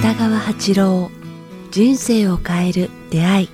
北川八郎人生を変える出会い。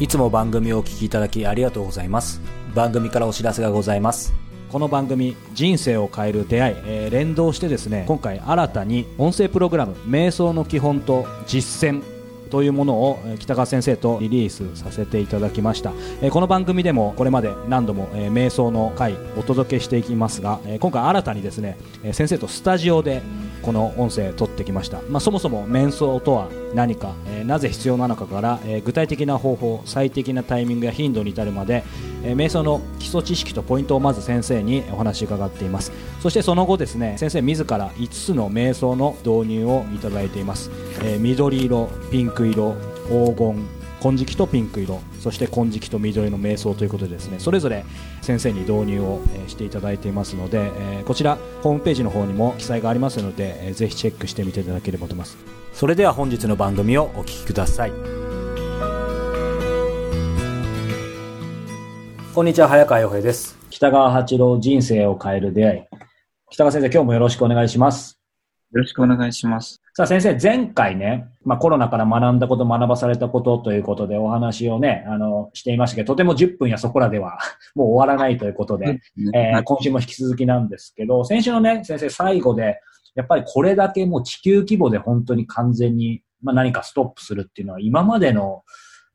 いつも番組をお聞きいただきありがとうございます。番組からお知らせがございます。この番組「人生を変える出会い」えー連動してですね今回新たに音声プログラム「瞑想の基本と実践」というものを北川先生とリリースさせていただきました。えこの番組でもこれまで何度もえ瞑想の回お届けしていきますがえ今回新たにですねえ先生とスタジオでこの音声撮ってきました、まあ、そもそも瞑想とは何か、えなぜ必要なのかから、え具体的な方法最適なタイミングや頻度に至るまで、えー瞑想の基礎知識とポイントをまず先生にお話伺っています。そしてその後ですね先生自ら5つの瞑想の導入をいただいています、えー緑色ピンク色黄金金色とピンク色そして金色と緑の瞑想ということでですねそれぞれ先生に導入をしていただいていますので、えーこちらホームページの方にも記載がありますので、えーぜひチェックしてみていただければと思います。それでは本日の番組をお聞きください。こんにちは早川洋平です。北川八郎人生を変える出会い。北川先生今日もよろしくお願いします。よろしくお願いします。さあ先生、前回ね、まあコロナから学んだこと、学ばされたことということでお話をね、あの、していましたけど、とても10分やそこらでは もう終わらないということで、えー今週も引き続きなんですけど、先週のね、先生最後で、やっぱりこれだけもう地球規模で本当に完全に、まあ何かストップするっていうのは今までの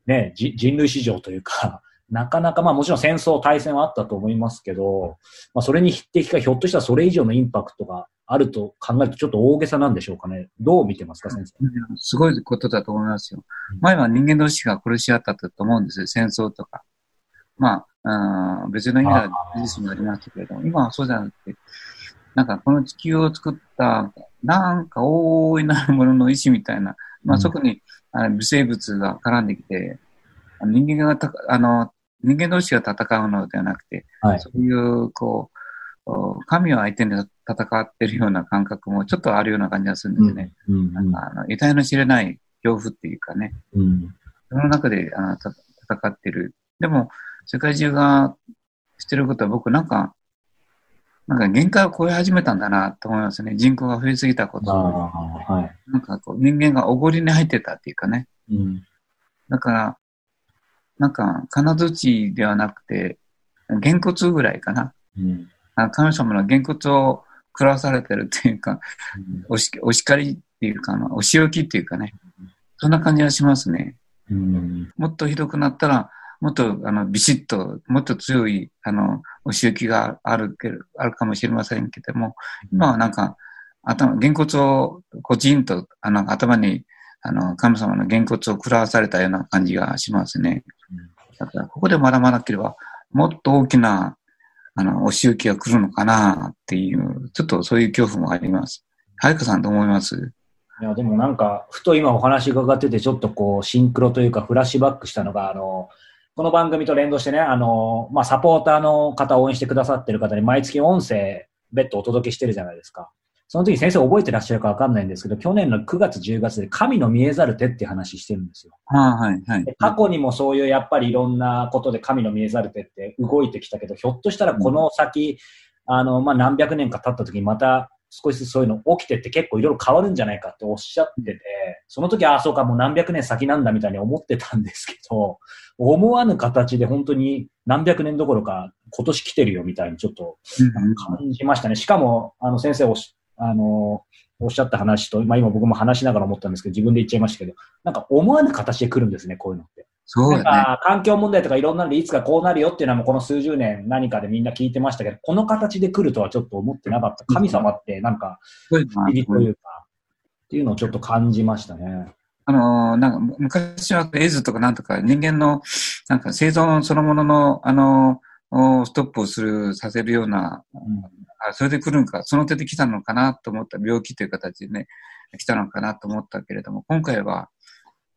ね、じ人類史上というか、なかなかまあもちろん戦争、大戦はあったと思いますけど、まあそれに匹敵かひょっとしたらそれ以上のインパクトがあると考えるとちょっと大げさなんでしょうかね。どう見てますか、先生。すごいことだと思いますよ。前は人間同士が殺し合ったと思うんですよ、戦争とか。まあ、うん別の意味では事実もありましたけれども、今はそうじゃなくて、なんかこの地球を作った、なんか大いなるものの意志みたいな、まあうんそこにあの微生物が絡んできて、人間がたあの、人間同士が戦うのではなくて、はい。そういう、こう、お神を相手に戦ってるような感覚もちょっとあるような感じがするんですね。うんなんかあの得体の知れない恐怖っていうかね、うんその中であのた戦ってる。でも、世界中がしてることは僕なんか、なんか限界を超え始めたんだなと思いますね。人口が増えすぎたこと。はい。なんかこう人間がおごりに入ってたっていうかね。うん。だから、なんか金槌ではなくて、げんこつぐらいかな。うん。あ神様のげんこつを食らわされてるっていうか、おしお叱りっていうか、お仕置きっていうかね。そんな感じがしますね。うん。もっとひどくなったら、もっと、あの、ビシッと、もっと強い、あの、お仕置きがあるけど、あるかもしれませんけども、今はなんか、頭、げんこつを、こちんと、あの、頭に、あの、神様のげんこつを食らわされたような感じがしますね。だから、ここで学ばなければ、もっと大きな、あの、お仕置きが来るのかなっていう、ちょっとそういう恐怖もあります。はるかさんどう思います？いや、でもなんか、ふと今お話伺ってて、ちょっとこう、シンクロというか、フラッシュバックしたのが、あの、この番組と連動してね、あの、まあ、サポーターの方、応援してくださってる方に毎月音声、別途お届けしてるじゃないですか。その時先生覚えてらっしゃるかわかんないんですけど、去年の9月、10月で神の見えざる手っていう話してるんですよ。はい、はいで。過去にもそういうやっぱりいろんなことで神の見えざる手って動いてきたけど、ひょっとしたらこの先、あの、まあ、何百年か経った時にまた少しずつそういうの起きてって結構いろいろ変わるんじゃないかっておっしゃってて、その時はああ、そうか、もう何百年先なんだみたいに思ってたんですけど、思わぬ形で本当に何百年どころか今年来てるよみたいにちょっとうん感じましたね。しかも、あの、先生おし、あの、おっしゃった話と、まあ今僕も話しながら思ったんですけど、自分で言っちゃいましたけど、なんか思わぬ形で来るんですね、こういうのって。そうだね。か環境問題とかいろんなのでいつかこうなるよっていうのはもうこの数十年何かでみんな聞いてましたけど、この形で来るとはちょっと思ってなかった。神様ってなんか、不思議というか、っていうのをちょっと感じましたね。あのーなんか、昔はエイズとかなんとか人間の、なんか生存そのものの、あのーおストップをする、させるような、あそれで来るのか、その手で来たのかなと思った、病気という形でね、来たのかなと思ったけれども、今回は、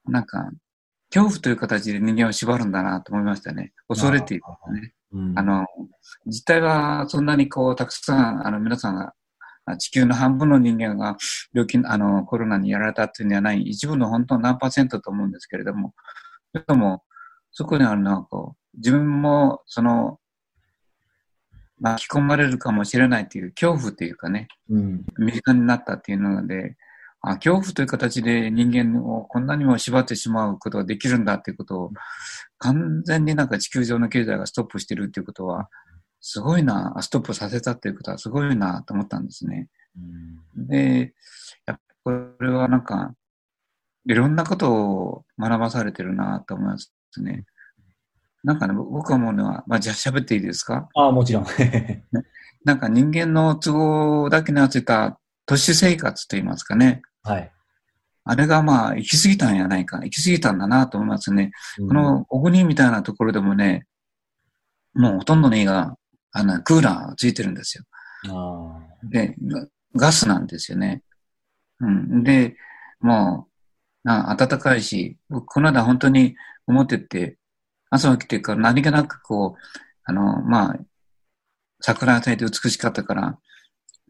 なんか、恐怖という形で人間を縛るんだなと思いましたね。恐れているね。うんあの、実態はそんなにこう、たくさん、あの、皆さんが、地球の半分の人間が病気、あの、コロナにやられたっていうんではない、一部の本当何パーセントと思うんですけれども、それとも、そこにあるのは、こう、自分も、その、巻き込まれるかもしれないという恐怖というかね、うん、身近になったっていうので、あ恐怖という形で人間をこんなにも縛ってしまうことができるんだっていうことを、完全になんか地球上の経済がストップしてるっていうことは、すごいな、ストップさせたっていうことはすごいなと思ったんですね。うん、で、やっぱこれはなんか、いろんなことを学ばされてるなと思いますね。なんかね、僕は思うのは、まあ、じゃあ喋っていいですか？ああ、もちろん。なんか人間の都合だけに合わせた都市生活といいますかね。はい。あれがまあ、行き過ぎたんやないか。行き過ぎたんだなと思いますね。うん、この小国みたいなところでもね、もうほとんどの家が、あの、クーラーついてるんですよ。で、ガスなんですよね。うん。で、もう、な暖かいし、僕、この間本当に思ってて、朝起きてから何気なくこう、あの、まあ、桜が咲いて美しかったから、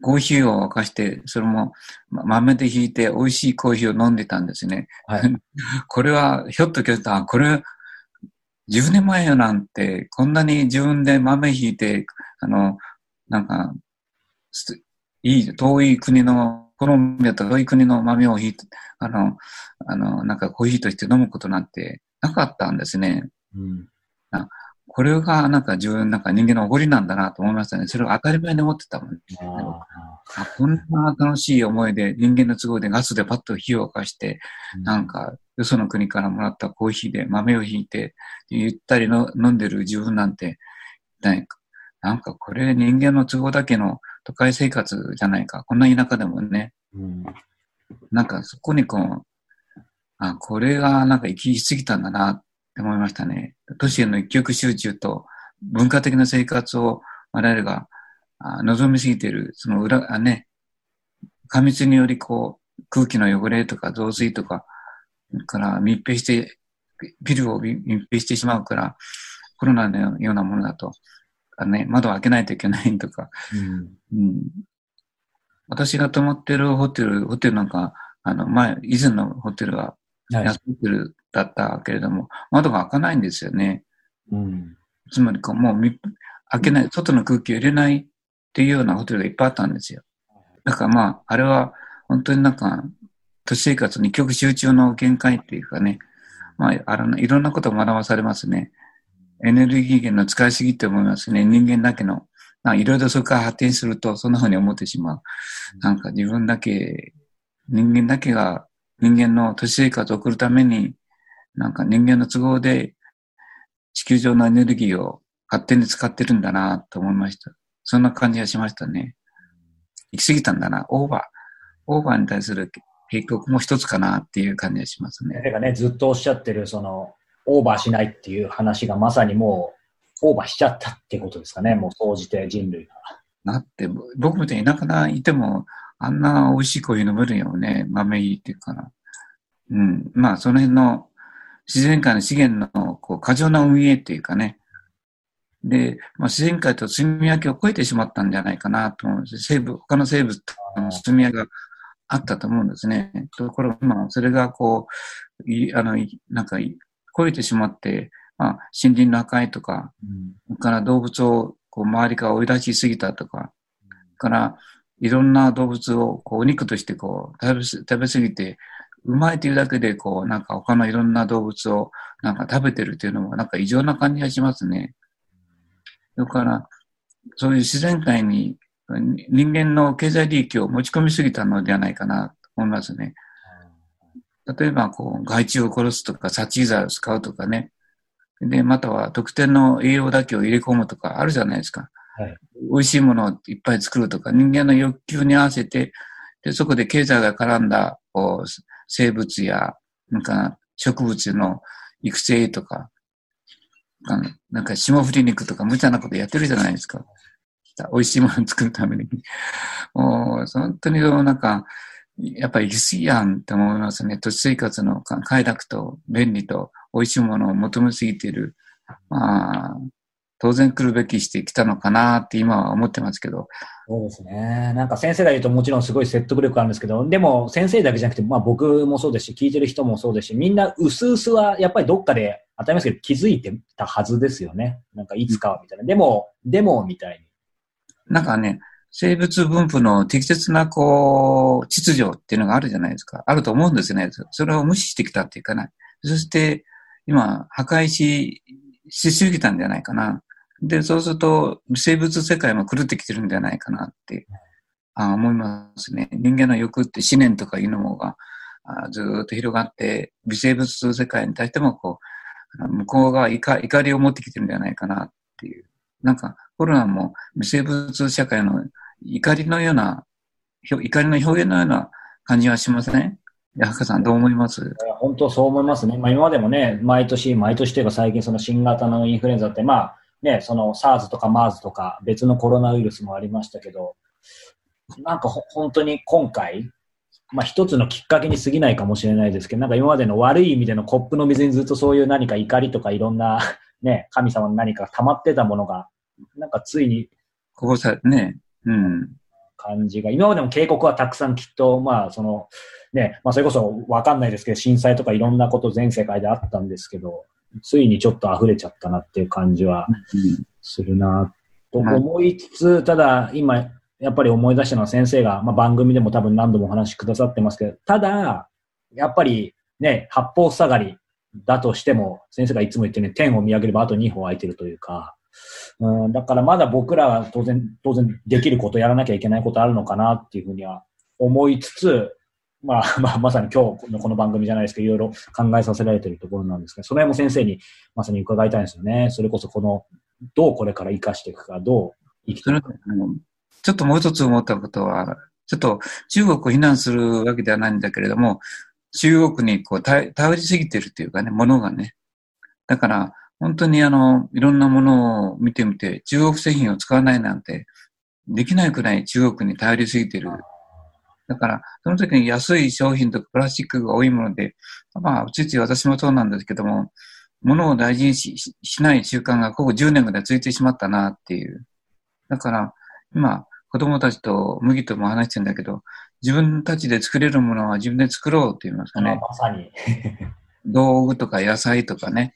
コーヒーを沸かして、それも豆でひいて美味しいコーヒーを飲んでたんですね。はい、これは、ひょっときたこれ、10年前よなんて、こんなに自分で豆ひいて、あの、なんか、いい、遠い国の、コロンビアと遠い国の豆をひいて、あの、あの、なんかコーヒーとして飲むことなんてなかったんですね。うん、これがなんか自分、なんか人間のおごりなんだなと思いましたね。それを当たり前に思ってたもん、ね。あこんな楽しい思いで人間の都合でガスでパッと火を沸かして、うん、なんかよその国からもらったコーヒーで豆をひいて、ゆったりの飲んでる自分なんて、なんかこれ人間の都合だけの都会生活じゃないか。こんな田舎でもね。うん、なんかそこにこう、あ、これがなんか行き過ぎたんだなって思いましたね。都市への一極集中と文化的な生活を我々が望みすぎている、その裏、あね、過密によりこう、空気の汚れとか増水とか、から密閉して、ビルを密閉してしまうから、コロナのようなものだと、あね、窓を開けないといけないとか、うん、うん、私が泊まってるホテル、ホテルなんか、あの、前、以前のホテルは、安ホテルだったけれども、窓が開かないんですよね。うん、つまりこう、もう開けない、外の空気を入れないっていうようなホテルがいっぱいあったんですよ。だからまあ、あれは本当になんか、都市生活に極集中の限界っていうかね、まあ、あの、いろんなことを学ばされますね。エネルギー源の使いすぎって思いますね。人間だけの。いろいろそこから発展すると、そんな風に思ってしまう。なんか自分だけ、人間だけが人間の都市生活を送るために、なんか人間の都合で地球上のエネルギーを勝手に使ってるんだなと思いました。そんな感じがしましたね。行き過ぎたんだな。オーバー。オーバーに対する警告も一つかなっていう感じがしますね。てかね、ずっとおっしゃってる、その、オーバーしないっていう話がまさにもう、オーバーしちゃったってことですかね。もう、総じて人類が。なって、僕みたいに田舎にいても、あんな美味しいコーヒー飲めるよね。豆いいっていうかな。うん。まあ、その辺の自然界の資源のこう過剰な運営っていうかね。で、まあ、自然界と住み分けを超えてしまったんじゃないかなと思うんです。生物、他の生物との住み分けがあったと思うんですね。ところが、まあ、それがこう、いあの、なんか、超えてしまって、まあ、森林の破壊とか、うん、から動物をこう周りから追い出しすぎたとか、からいろんな動物をこうお肉としてこう食べ食べ過ぎて、うまいというだけでこうなんか他のいろんな動物をなんか食べてるっていうのもなんか異常な感じがしますね。だから、そういう自然界に人間の経済利益を持ち込みすぎたのではないかなと思いますね。例えば、こう、害虫を殺すとか、殺虫剤を使うとかね。で、または特定の栄養だけを入れ込むとかあるじゃないですか。はい、美味しいものをいっぱい作るとか、人間の欲求に合わせて、で、そこで経済が絡んだ、こう、生物や、なんか、植物の育成とか、なんか霜降り肉とか無茶なことやってるじゃないですか。美味しいものを作るために。もう、本当になんか、やっぱり行き過ぎやんって思いますね。都市生活の快楽と便利と美味しいものを求めすぎている。まあ、当然来るべきしてきたのかなって今は思ってますけど。そうですね。なんか先生が言うともちろんすごい説得力あるんですけど、でも先生だけじゃなくて、まあ僕もそうですし、聞いてる人もそうですし、みんな薄々はやっぱりどっかで当たり前ですけど気づいてたはずですよね。なんかいつかはみたいな。でも、でもみたいに。なんかね、生物分布の適切な、こう、秩序っていうのがあるじゃないですか。あると思うんですね。それを無視してきたっていうかな。そして、今、破壊し、しすぎたんじゃないかな。で、そうすると、生物世界も狂ってきてるんじゃないかなってあ思いますね。人間の欲って思念とかいうのがあずっと広がって、微生物世界に対してもこう、向こうが怒怒りを持ってきてるんじゃないかなっていう。なんか、コロナも微生物社会の怒りのような、怒りの表現のような感じはしません？八幡さん、どう思います？本当そう思いますね。まあ、今までもね、毎年、毎年というか最近その新型のインフルエンザって、まあ、ね、その SARS とか MERS とか別のコロナウイルスもありましたけど、なんか本当に今回、まあ一つのきっかけに過ぎないかもしれないですけど、なんか今までの悪い意味でのコップの水にずっとそういう何か怒りとかいろんな ね、神様の何か溜まってたものが、なんかついに、ここさ、ね、うん。感じが、今までも警告はたくさんきっと、まあその、ね、まあそれこそわかんないですけど、震災とかいろんなこと全世界であったんですけど、ついにちょっと溢れちゃったなっていう感じはするなと思いつつ、ただ今、やっぱり思い出したのは先生が、まあ、番組でも多分何度もお話しくださってますけど、ただ、やっぱりね、八方塞がりだとしても、先生がいつも言ってね、天を見上げればあと2歩空いてるというか、うん、だからまだ僕らは当然、当然できること、やらなきゃいけないことあるのかなっていうふうには思いつつ、まあ、まあ、まさに今日のこの番組じゃないですけど、いろいろ考えさせられているところなんですけど、その辺も先生にまさに伺いたいんですよね。それこそこの、どうこれから生かしていくか、どう生きていくか。ちょっともう一つ思ったことは、ちょっと中国を非難するわけではないんだけれども、中国にこう頼りすぎてるっていうかね、ものがね。だから、本当にあの、いろんなものを見てみて、中国製品を使わないなんて、できないくらい中国に頼りすぎてるだから、その時に安い商品とかプラスチックが多いもので、まあ、ついつい私もそうなんですけども、物を大事にししない習慣がここ10年ぐらい続いてしまったなっていう。だから、今、子供たちと麦とも話してるんだけど、自分たちで作れるものは自分で作ろうって言いますかね。まさに。道具とか野菜とかね。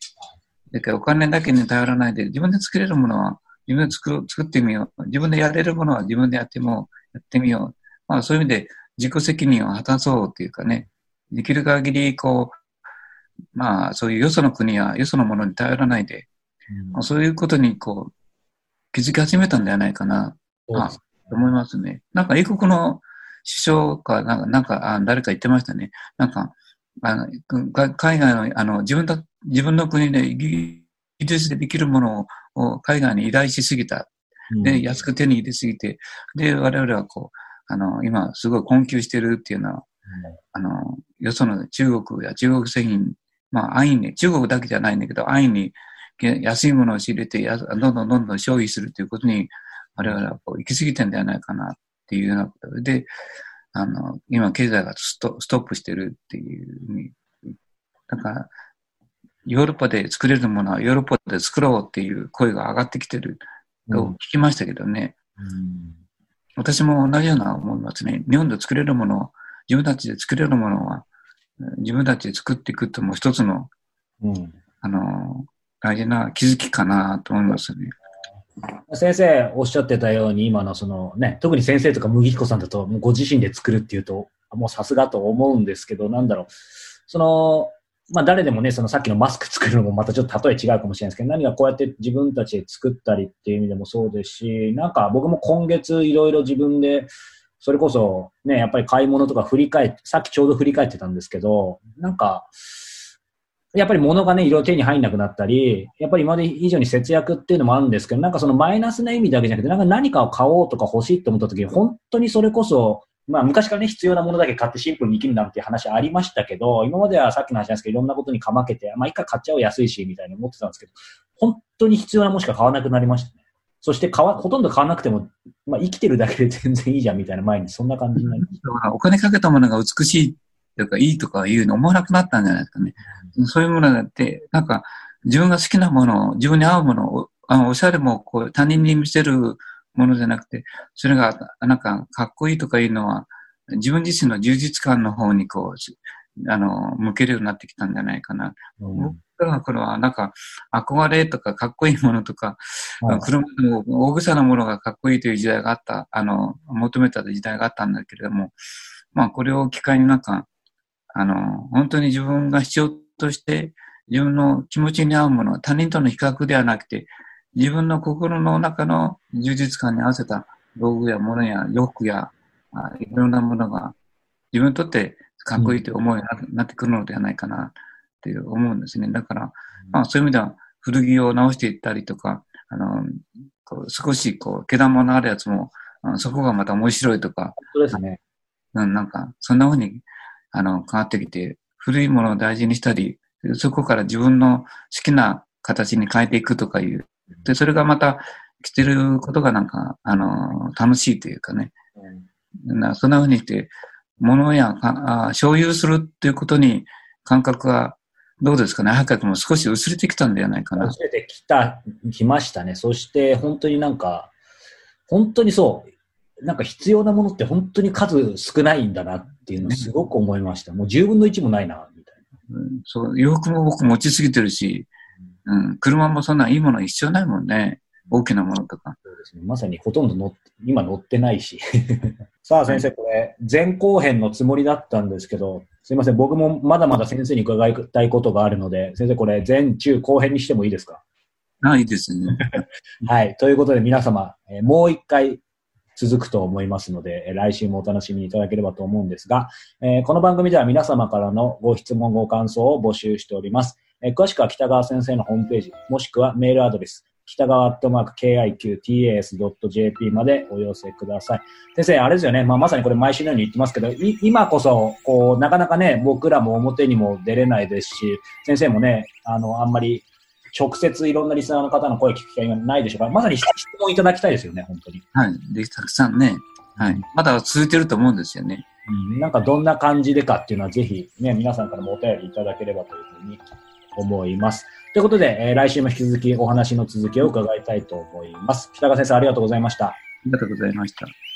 だからお金だけに頼らないで、自分で作れるものは自分で作る作ってみよう。自分でやれるものは自分でやっても、やってみよう。まあそういう意味で自己責任を果たそうっていうかね、できる限りこう、まあそういうよその国やよそのものに頼らないで、うん、そういうことにこう、気づき始めたんではないかな、あ思いますね。なんか英国の首相か、なんか、なんかあ誰か言ってましたね。なんか、あの海外の、あの、自分だ、自分の国で技術でできるものを海外に依頼しすぎた。で、安く手に入れすぎて、で、我々はこう、あの、今すごい困窮してるっていうのは、うん、あの、よその中国や中国製品、まあ安易に、中国だけじゃないんだけど、安易に安いものを仕入れてや、どんどんどんどん消費するということに、我々はこう行き過ぎてんではないかなっていうようなことで、あの、今経済がストストップしてるっていうふうに、だから、ヨーロッパで作れるものはヨーロッパで作ろうっていう声が上がってきてると聞きましたけどね。うん私も同じような思いますね。日本で作れるもの自分たちで作れるものは、自分たちで作っていくっても一つの、うん、あの、大事な気づきかなと思いますね。先生おっしゃってたように、今のそのね、特に先生とか麦彦さんだと、ご自身で作るっていうと、もうさすがと思うんですけど、なんだろう。その、まあ誰でもね、そのさっきのマスク作るのもまたちょっと例え違うかもしれないですけど、何かこうやって自分たちで作ったりっていう意味でもそうですし、なんか僕も今月いろいろ自分で、それこそね、やっぱり買い物とか振り返って、さっきちょうど振り返ってたんですけど、なんか、やっぱり物がね、いろいろ手に入んなくなったり、やっぱり今まで以上に節約っていうのもあるんですけど、なんかそのマイナスな意味だけじゃなくて、なんか何かを買おうとか欲しいと思った時に、本当にそれこそまあ昔からね、必要なものだけ買ってシンプルに生きるなんていう話ありましたけど、今まではさっきの話なんですけど、いろんなことにかまけて、まあ一回買っちゃおう安いし、みたいに思ってたんですけど、本当に必要なものしか買わなくなりましたね。そして買わ、ほとんど買わなくても、まあ生きてるだけで 全然いいじゃんみたいな前に、そんな感じになりました。お金かけたものが美しいとかいいとかいうの思わなくなったんじゃないですかね。うん、そういうものだって、なんか自分が好きなものを、自分に合うものをあの、おしゃれもこう他人に見せるものじゃなくて、それがなんかかっこいいとかいうのは、自分自身の充実感の方にこう、あの、向けるようになってきたんじゃないかな。うん僕らの頃はなんか憧れとかかっこいいものとか、はい車でも大草なものがかっこいいという時代があった、あの、求めた時代があったんだけれども、まあこれを機会になんか、あの、本当に自分が必要として自分の気持ちに合うもの、他人との比較ではなくて、自分の心の中の充実感に合わせた道具や物や洋服やあいろんなものが自分にとってかっこいいという思いにななってくるのではないかなっていう思うんですね。だから、まあそういう意味では古着を直していったりとか、あの、こう少しこう、毛玉のあるやつも、そこがまた面白いとか、本当ですね。うん、なんか、そんな風に、あの、変わってきて、古いものを大事にしたり、そこから自分の好きな形に変えていくとかいう。で、それがまた来てることがなんか、あの、楽しいというかね。なそんな風にして、物やかあ所有するっていうことに感覚が、どうですかね、早くも少し薄れてきたんではないかな。薄れてきた、きましたね。そして本当になんか、本当にそう、なんか必要なものって本当に数少ないんだなっていうのをすごく思いました。もう10分の1もないな、みたいうんそう、洋服も僕持ちすぎてるし、うん、車もそんないいもの一緒ないもんね。大きなものとか。な。そうですね。まさにほとんど乗って、今乗ってないし。さあ先生、これ、前後編のつもりだったんですけど、すいません。僕もまだまだ先生に伺いたいことがあるので、先生これ、前中後編にしてもいいですか？あいいですね。はい。ということで皆様、えーもう一回続くと思いますので、えー来週もお楽しみいただければと思うんですが、えーこの番組では皆様からのご質問、ご感想を募集しております。えー詳しくは北川先生のホームページ、もしくはメールアドレス、北川アットマーク KIQTAS.jp までお寄せください。先生、あれですよね、まあ、まさにこれ毎週のように言ってますけど、い今こそ、こう、なかなかね、僕らも表にも出れないですし、先生もね、あの、あんまり直接いろんなリスナーの方の声聞く機会がないでしょうから、まさに質問いただきたいですよね、本当に。はい。で、たくさんね。はい。まだ続いてると思うんですよね。うん、なんかどんな感じでかっていうのはぜひね、皆さんからもお便りいただければというふうに思います。ということで、えー来週も引き続きお話の続きを伺いたいと思います。北川先生ありがとうございました。ありがとうございました。